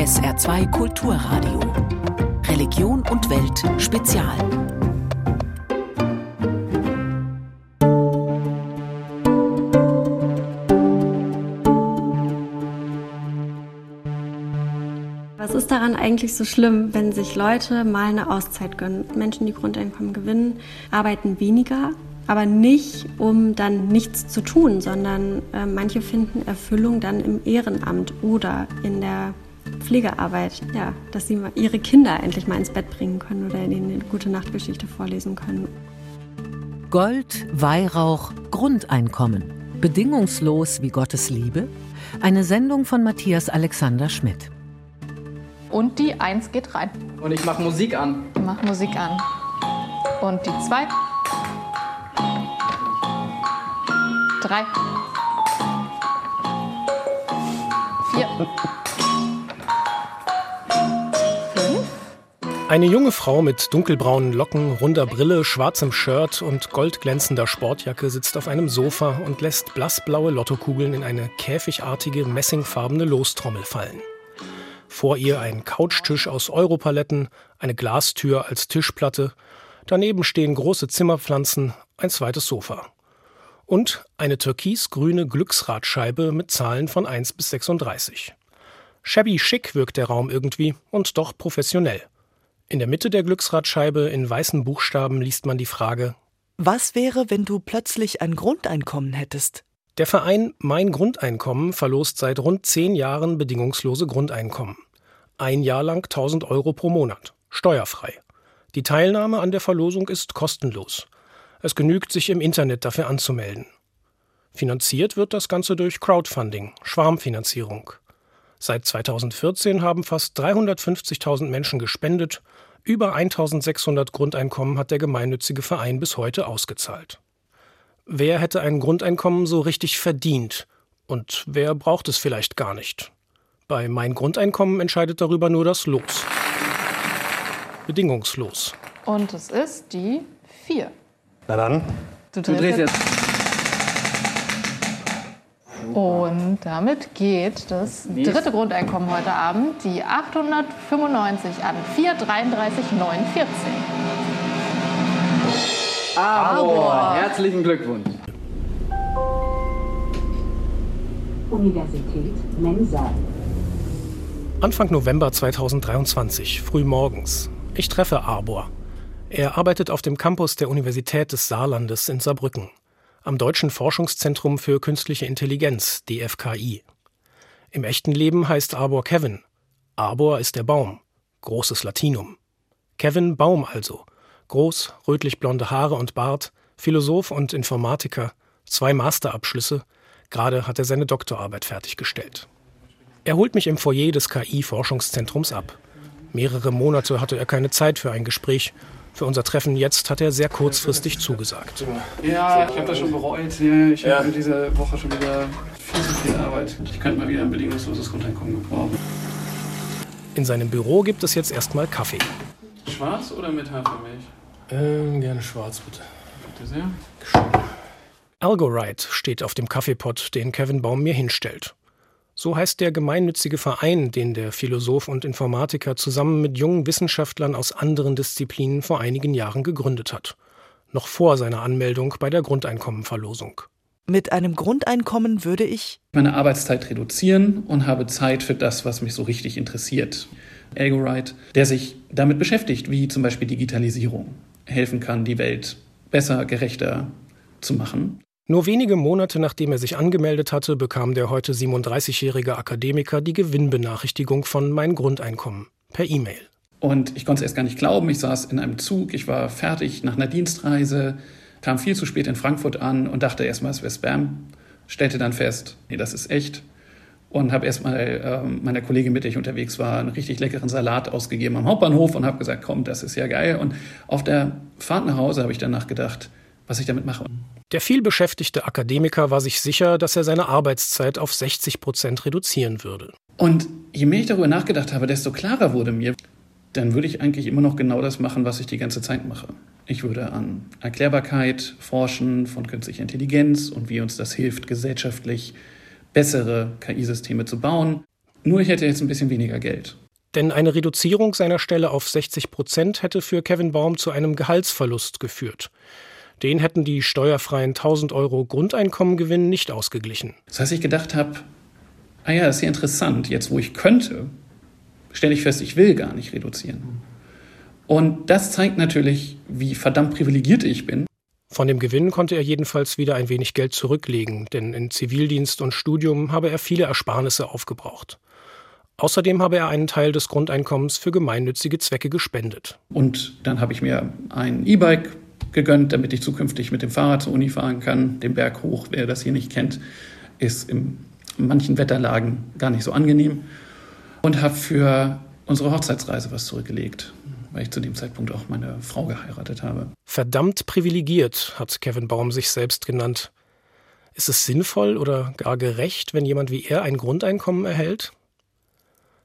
SR2 Kulturradio. Religion und Welt Spezial. Was ist daran eigentlich so schlimm, wenn sich Leute mal eine Auszeit gönnen? Menschen, die Grundeinkommen gewinnen, arbeiten weniger, aber nicht, um dann nichts zu tun, sondern äh, manche finden Erfüllung dann im Ehrenamt oder in der Pflegearbeit, ja, dass sie ihre Kinder endlich mal ins Bett bringen können oder ihnen eine gute Nachtgeschichte vorlesen können. Gold, Weihrauch, Grundeinkommen. Bedingungslos wie Gottes Liebe. Eine Sendung von Matthias Alexander Schmidt. Und die Eins geht rein. Und ich mache Musik an. Ich mach Musik an. Und die Zwei. Drei. Vier. Eine junge Frau mit dunkelbraunen Locken, runder Brille, schwarzem Shirt und goldglänzender Sportjacke sitzt auf einem Sofa und lässt blassblaue Lottokugeln in eine käfigartige, messingfarbene Lostrommel fallen. Vor ihr ein Couchtisch aus Europaletten, eine Glastür als Tischplatte, daneben stehen große Zimmerpflanzen, ein zweites Sofa. Und eine türkisgrüne Glücksradscheibe mit Zahlen von 1 bis 36. Shabby schick wirkt der Raum irgendwie und doch professionell. In der Mitte der Glücksradscheibe in weißen Buchstaben liest man die Frage Was wäre, wenn du plötzlich ein Grundeinkommen hättest? Der Verein Mein Grundeinkommen verlost seit rund zehn Jahren bedingungslose Grundeinkommen. Ein Jahr lang 1000 Euro pro Monat, steuerfrei. Die Teilnahme an der Verlosung ist kostenlos. Es genügt, sich im Internet dafür anzumelden. Finanziert wird das Ganze durch Crowdfunding, Schwarmfinanzierung. Seit 2014 haben fast 350.000 Menschen gespendet. Über 1.600 Grundeinkommen hat der gemeinnützige Verein bis heute ausgezahlt. Wer hätte ein Grundeinkommen so richtig verdient? Und wer braucht es vielleicht gar nicht? Bei Mein Grundeinkommen entscheidet darüber nur das Los. Bedingungslos. Und es ist die Vier. Na dann. Du Du drehst jetzt. Und damit geht das dritte Grundeinkommen heute Abend, die 895 an 433,49. Aber herzlichen Glückwunsch. Universität Mensa. Anfang November 2023, früh morgens. Ich treffe Arbor. Er arbeitet auf dem Campus der Universität des Saarlandes in Saarbrücken, am Deutschen Forschungszentrum für Künstliche Intelligenz, DFKI. Im echten Leben heißt Arbor Kevin. Arbor ist der Baum, großes Latinum. Kevin Baum also, groß, rötlich-blonde Haare und Bart, Philosoph und Informatiker, zwei Masterabschlüsse, gerade hat er seine Doktorarbeit fertiggestellt. Er holt mich im Foyer des KI-Forschungszentrums ab. Mehrere Monate hatte er keine Zeit für ein Gespräch. Für unser Treffen jetzt hat er sehr kurzfristig zugesagt. Ja, ich habe das schon bereut. Ja, Ich habe diese Woche schon wieder viel zu viel Arbeit. Ich könnte mal wieder ein bedingungsloses Grundeinkommen gebrauchen. In seinem Büro gibt es jetzt erstmal Kaffee. Schwarz oder mit Hafermilch? Ähm, gerne schwarz, bitte. Bitte sehr. Algorite steht auf dem Kaffeepot, den Kevin Baum mir hinstellt. So heißt der gemeinnützige Verein, den der Philosoph und Informatiker zusammen mit jungen Wissenschaftlern aus anderen Disziplinen vor einigen Jahren gegründet hat. Noch vor seiner Anmeldung bei der Grundeinkommenverlosung. Mit einem Grundeinkommen würde ich Meine Arbeitszeit reduzieren und habe Zeit für das, was mich so richtig interessiert. Algorite, der sich damit beschäftigt, wie zum Beispiel Digitalisierung helfen kann, die Welt besser, gerechter zu machen. Nur wenige Monate nachdem er sich angemeldet hatte, bekam der heute 37-jährige Akademiker die Gewinnbenachrichtigung von Mein Grundeinkommen per E-Mail. Und ich konnte es erst gar nicht glauben. Ich saß in einem Zug, ich war fertig nach einer Dienstreise, kam viel zu spät in Frankfurt an und dachte erstmal, es wäre Spam. Stellte dann fest, nee, das ist echt. Und habe erstmal ähm, meiner Kollegin, mit der ich unterwegs war, einen richtig leckeren Salat ausgegeben am Hauptbahnhof und habe gesagt, komm, das ist ja geil. Und auf der Fahrt nach Hause habe ich danach gedacht, was ich damit mache. Der vielbeschäftigte Akademiker war sich sicher, dass er seine Arbeitszeit auf 60 Prozent reduzieren würde. Und je mehr ich darüber nachgedacht habe, desto klarer wurde mir, dann würde ich eigentlich immer noch genau das machen, was ich die ganze Zeit mache. Ich würde an Erklärbarkeit forschen von künstlicher Intelligenz und wie uns das hilft, gesellschaftlich bessere KI-Systeme zu bauen. Nur ich hätte jetzt ein bisschen weniger Geld. Denn eine Reduzierung seiner Stelle auf 60 Prozent hätte für Kevin Baum zu einem Gehaltsverlust geführt. Den hätten die steuerfreien 1000 Euro Grundeinkommengewinn nicht ausgeglichen. Das heißt, ich gedacht habe, ah ja, das ist ja interessant, jetzt wo ich könnte, stelle ich fest, ich will gar nicht reduzieren. Und das zeigt natürlich, wie verdammt privilegiert ich bin. Von dem Gewinn konnte er jedenfalls wieder ein wenig Geld zurücklegen, denn in Zivildienst und Studium habe er viele Ersparnisse aufgebraucht. Außerdem habe er einen Teil des Grundeinkommens für gemeinnützige Zwecke gespendet. Und dann habe ich mir ein E-Bike gegönnt, damit ich zukünftig mit dem Fahrrad zur Uni fahren kann. Den Berg hoch, wer das hier nicht kennt, ist in manchen Wetterlagen gar nicht so angenehm. Und habe für unsere Hochzeitsreise was zurückgelegt, weil ich zu dem Zeitpunkt auch meine Frau geheiratet habe. Verdammt privilegiert, hat Kevin Baum sich selbst genannt. Ist es sinnvoll oder gar gerecht, wenn jemand wie er ein Grundeinkommen erhält?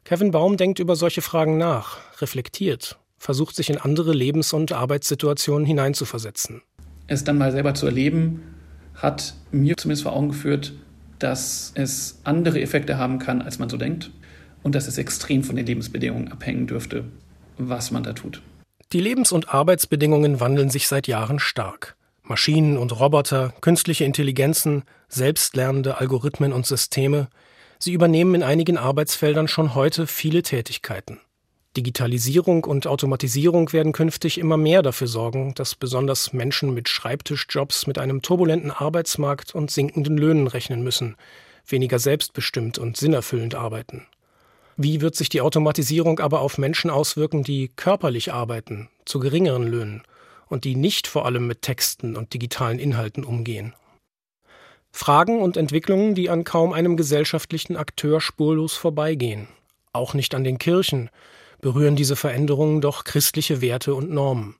Kevin Baum denkt über solche Fragen nach, reflektiert, versucht sich in andere Lebens- und Arbeitssituationen hineinzuversetzen. Es dann mal selber zu erleben, hat mir zumindest vor Augen geführt, dass es andere Effekte haben kann, als man so denkt und dass es extrem von den Lebensbedingungen abhängen dürfte, was man da tut. Die Lebens- und Arbeitsbedingungen wandeln sich seit Jahren stark. Maschinen und Roboter, künstliche Intelligenzen, selbstlernende Algorithmen und Systeme, Sie übernehmen in einigen Arbeitsfeldern schon heute viele Tätigkeiten. Digitalisierung und Automatisierung werden künftig immer mehr dafür sorgen, dass besonders Menschen mit Schreibtischjobs mit einem turbulenten Arbeitsmarkt und sinkenden Löhnen rechnen müssen, weniger selbstbestimmt und sinnerfüllend arbeiten. Wie wird sich die Automatisierung aber auf Menschen auswirken, die körperlich arbeiten, zu geringeren Löhnen und die nicht vor allem mit Texten und digitalen Inhalten umgehen? Fragen und Entwicklungen, die an kaum einem gesellschaftlichen Akteur spurlos vorbeigehen. Auch nicht an den Kirchen berühren diese Veränderungen doch christliche Werte und Normen.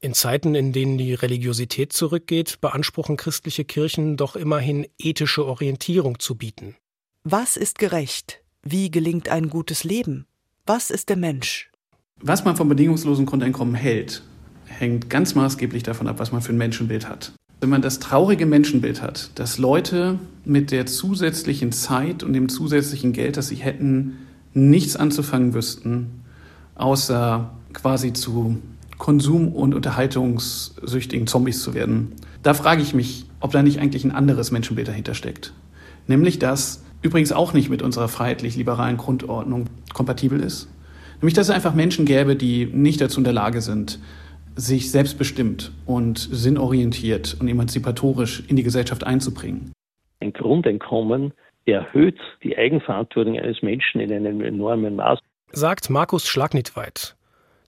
In Zeiten, in denen die Religiosität zurückgeht, beanspruchen christliche Kirchen doch immerhin ethische Orientierung zu bieten. Was ist gerecht? Wie gelingt ein gutes Leben? Was ist der Mensch? Was man vom bedingungslosen Grundeinkommen hält, hängt ganz maßgeblich davon ab, was man für ein Menschenbild hat wenn man das traurige Menschenbild hat, dass Leute mit der zusätzlichen Zeit und dem zusätzlichen Geld, das sie hätten, nichts anzufangen wüssten, außer quasi zu Konsum- und Unterhaltungssüchtigen Zombies zu werden. Da frage ich mich, ob da nicht eigentlich ein anderes Menschenbild dahinter steckt. Nämlich das übrigens auch nicht mit unserer freiheitlich-liberalen Grundordnung kompatibel ist. Nämlich, dass es einfach Menschen gäbe, die nicht dazu in der Lage sind, sich selbstbestimmt und sinnorientiert und emanzipatorisch in die Gesellschaft einzubringen. Ein Grundeinkommen erhöht die Eigenverantwortung eines Menschen in einem enormen Maß. Sagt Markus Schlagnitweit.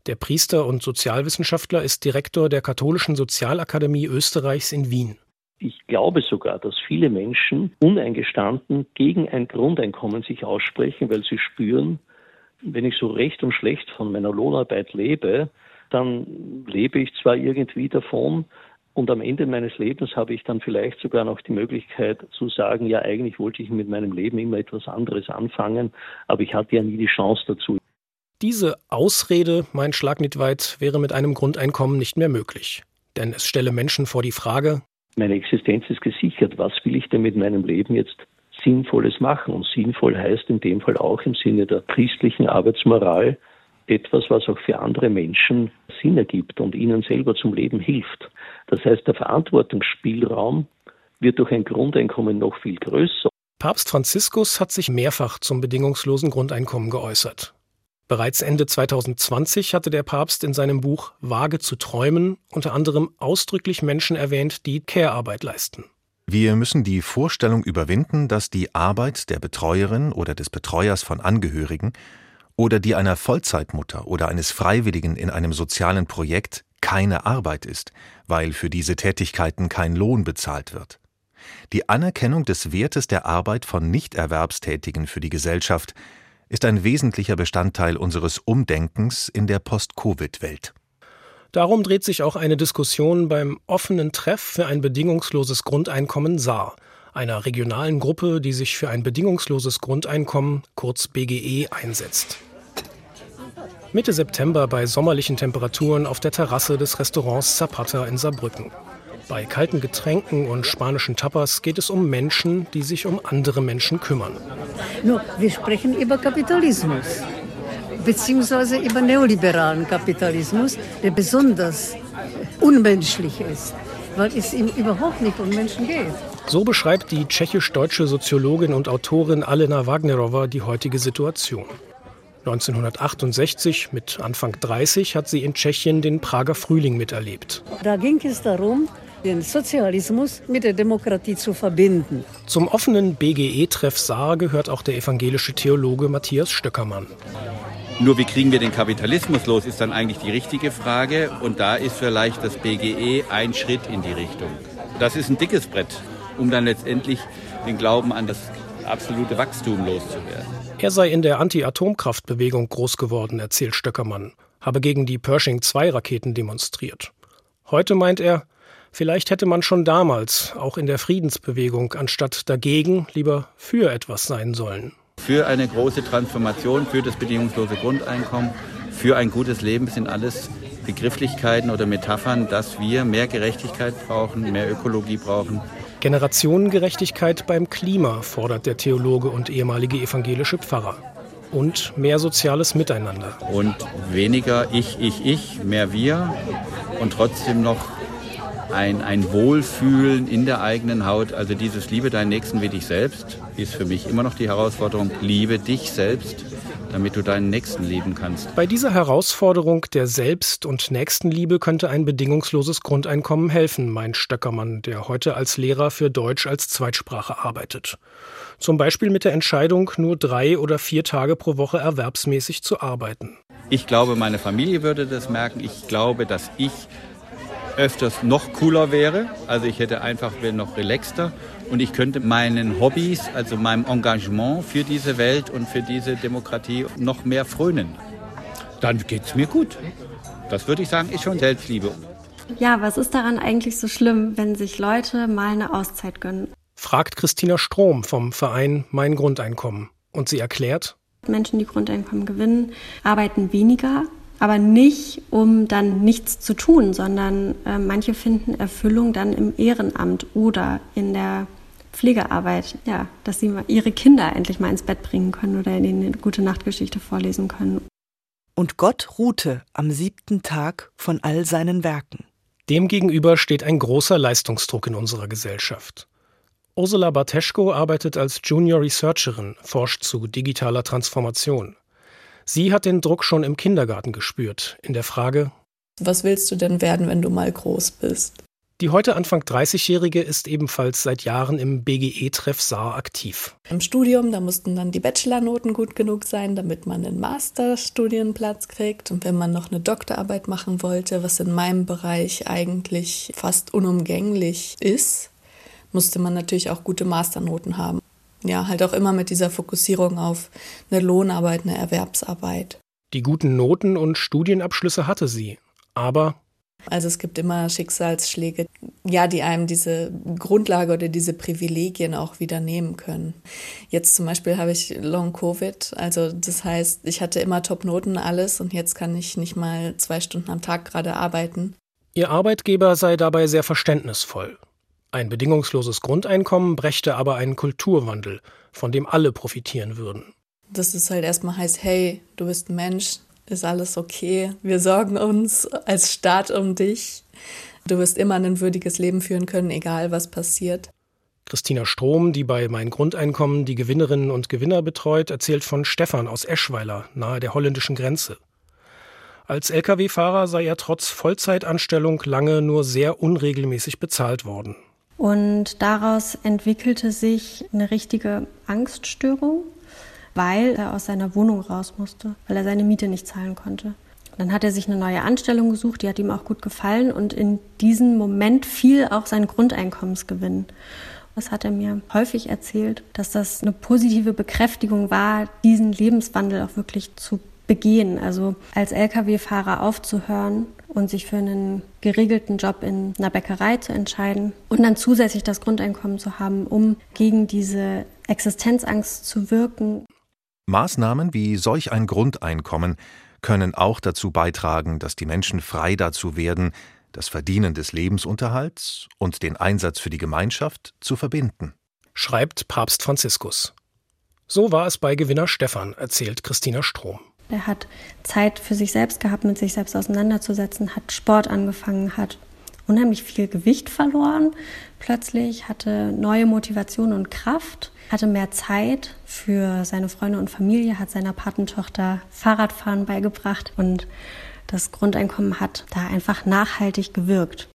Der Priester und Sozialwissenschaftler ist Direktor der Katholischen Sozialakademie Österreichs in Wien. Ich glaube sogar, dass viele Menschen uneingestanden gegen ein Grundeinkommen sich aussprechen, weil sie spüren, wenn ich so recht und schlecht von meiner Lohnarbeit lebe, dann lebe ich zwar irgendwie davon, und am Ende meines Lebens habe ich dann vielleicht sogar noch die Möglichkeit zu sagen, ja, eigentlich wollte ich mit meinem Leben immer etwas anderes anfangen, aber ich hatte ja nie die Chance dazu. Diese Ausrede, mein Schlagnitweit, wäre mit einem Grundeinkommen nicht mehr möglich. Denn es stelle Menschen vor die Frage, meine Existenz ist gesichert, was will ich denn mit meinem Leben jetzt Sinnvolles machen? Und sinnvoll heißt in dem Fall auch im Sinne der christlichen Arbeitsmoral, etwas, was auch für andere Menschen Sinn ergibt und ihnen selber zum Leben hilft. Das heißt, der Verantwortungsspielraum wird durch ein Grundeinkommen noch viel größer. Papst Franziskus hat sich mehrfach zum bedingungslosen Grundeinkommen geäußert. Bereits Ende 2020 hatte der Papst in seinem Buch Wage zu träumen unter anderem ausdrücklich Menschen erwähnt, die Care-Arbeit leisten. Wir müssen die Vorstellung überwinden, dass die Arbeit der Betreuerin oder des Betreuers von Angehörigen oder die einer Vollzeitmutter oder eines Freiwilligen in einem sozialen Projekt keine Arbeit ist, weil für diese Tätigkeiten kein Lohn bezahlt wird. Die Anerkennung des Wertes der Arbeit von Nichterwerbstätigen für die Gesellschaft ist ein wesentlicher Bestandteil unseres Umdenkens in der Post-Covid-Welt. Darum dreht sich auch eine Diskussion beim offenen Treff für ein bedingungsloses Grundeinkommen Saar, einer regionalen Gruppe, die sich für ein bedingungsloses Grundeinkommen, kurz BGE, einsetzt. Mitte September bei sommerlichen Temperaturen auf der Terrasse des Restaurants Zapata in Saarbrücken. Bei kalten Getränken und spanischen Tapas geht es um Menschen, die sich um andere Menschen kümmern. Nur, wir sprechen über Kapitalismus, beziehungsweise über neoliberalen Kapitalismus, der besonders unmenschlich ist, weil es ihm überhaupt nicht um Menschen geht. So beschreibt die tschechisch-deutsche Soziologin und Autorin Alena Wagnerova die heutige Situation. 1968, mit Anfang 30, hat sie in Tschechien den Prager Frühling miterlebt. Da ging es darum, den Sozialismus mit der Demokratie zu verbinden. Zum offenen BGE-Treff Saar gehört auch der evangelische Theologe Matthias Stöckermann. Nur wie kriegen wir den Kapitalismus los, ist dann eigentlich die richtige Frage. Und da ist vielleicht das BGE ein Schritt in die Richtung. Das ist ein dickes Brett um dann letztendlich den Glauben an das absolute Wachstum loszuwerden. Er sei in der Anti-Atomkraftbewegung groß geworden, erzählt Stöckermann, habe gegen die Pershing-2-Raketen demonstriert. Heute meint er, vielleicht hätte man schon damals, auch in der Friedensbewegung, anstatt dagegen lieber für etwas sein sollen. Für eine große Transformation, für das bedingungslose Grundeinkommen, für ein gutes Leben sind alles Begrifflichkeiten oder Metaphern, dass wir mehr Gerechtigkeit brauchen, mehr Ökologie brauchen, Generationengerechtigkeit beim Klima fordert der Theologe und ehemalige evangelische Pfarrer. Und mehr soziales Miteinander. Und weniger ich, ich, ich, mehr wir und trotzdem noch ein, ein Wohlfühlen in der eigenen Haut. Also dieses Liebe deinen Nächsten wie dich selbst ist für mich immer noch die Herausforderung. Liebe dich selbst damit du deinen Nächsten lieben kannst. Bei dieser Herausforderung der Selbst- und Nächstenliebe könnte ein bedingungsloses Grundeinkommen helfen, meint Stöckermann, der heute als Lehrer für Deutsch als Zweitsprache arbeitet. Zum Beispiel mit der Entscheidung, nur drei oder vier Tage pro Woche erwerbsmäßig zu arbeiten. Ich glaube, meine Familie würde das merken. Ich glaube, dass ich öfters noch cooler wäre. Also ich hätte einfach, wäre noch relaxter und ich könnte meinen Hobbys, also meinem Engagement für diese Welt und für diese Demokratie noch mehr frönen. Dann geht es mir gut. Das würde ich sagen, ist schon Selbstliebe. Ja, was ist daran eigentlich so schlimm, wenn sich Leute mal eine Auszeit gönnen? Fragt Christina Strom vom Verein Mein Grundeinkommen. Und sie erklärt, Menschen, die Grundeinkommen gewinnen, arbeiten weniger, aber nicht, um dann nichts zu tun, sondern äh, manche finden Erfüllung dann im Ehrenamt oder in der Pflegearbeit, ja, dass sie ihre Kinder endlich mal ins Bett bringen können oder ihnen eine gute Nachtgeschichte vorlesen können. Und Gott ruhte am siebten Tag von all seinen Werken. Demgegenüber steht ein großer Leistungsdruck in unserer Gesellschaft. Ursula Barteschko arbeitet als Junior Researcherin, forscht zu digitaler Transformation. Sie hat den Druck schon im Kindergarten gespürt, in der Frage, was willst du denn werden, wenn du mal groß bist? Die heute Anfang 30-Jährige ist ebenfalls seit Jahren im BGE-Treff Saar aktiv. Im Studium, da mussten dann die Bachelornoten gut genug sein, damit man einen Masterstudienplatz kriegt. Und wenn man noch eine Doktorarbeit machen wollte, was in meinem Bereich eigentlich fast unumgänglich ist, musste man natürlich auch gute Masternoten haben ja, halt auch immer mit dieser Fokussierung auf eine Lohnarbeit, eine Erwerbsarbeit. Die guten Noten und Studienabschlüsse hatte sie, aber also es gibt immer Schicksalsschläge, ja, die einem diese Grundlage oder diese Privilegien auch wieder nehmen können. Jetzt zum Beispiel habe ich Long Covid, also das heißt, ich hatte immer Top-Noten alles und jetzt kann ich nicht mal zwei Stunden am Tag gerade arbeiten. Ihr Arbeitgeber sei dabei sehr verständnisvoll. Ein bedingungsloses Grundeinkommen brächte aber einen Kulturwandel, von dem alle profitieren würden. Dass es halt erstmal heißt, hey, du bist ein Mensch, ist alles okay, wir sorgen uns als Staat um dich. Du wirst immer ein würdiges Leben führen können, egal was passiert. Christina Strom, die bei Mein Grundeinkommen die Gewinnerinnen und Gewinner betreut, erzählt von Stefan aus Eschweiler, nahe der holländischen Grenze. Als Lkw-Fahrer sei er trotz Vollzeitanstellung lange nur sehr unregelmäßig bezahlt worden. Und daraus entwickelte sich eine richtige Angststörung, weil er aus seiner Wohnung raus musste, weil er seine Miete nicht zahlen konnte. Dann hat er sich eine neue Anstellung gesucht, die hat ihm auch gut gefallen und in diesem Moment fiel auch sein Grundeinkommensgewinn. Das hat er mir häufig erzählt, dass das eine positive Bekräftigung war, diesen Lebenswandel auch wirklich zu begehen. Also als Lkw-Fahrer aufzuhören und sich für einen geregelten Job in einer Bäckerei zu entscheiden und dann zusätzlich das Grundeinkommen zu haben, um gegen diese Existenzangst zu wirken. Maßnahmen wie solch ein Grundeinkommen können auch dazu beitragen, dass die Menschen frei dazu werden, das Verdienen des Lebensunterhalts und den Einsatz für die Gemeinschaft zu verbinden. Schreibt Papst Franziskus. So war es bei Gewinner Stefan, erzählt Christina Strom. Er hat Zeit für sich selbst gehabt, mit sich selbst auseinanderzusetzen, hat Sport angefangen, hat unheimlich viel Gewicht verloren plötzlich, hatte neue Motivation und Kraft, hatte mehr Zeit für seine Freunde und Familie, hat seiner Patentochter Fahrradfahren beigebracht und das Grundeinkommen hat da einfach nachhaltig gewirkt.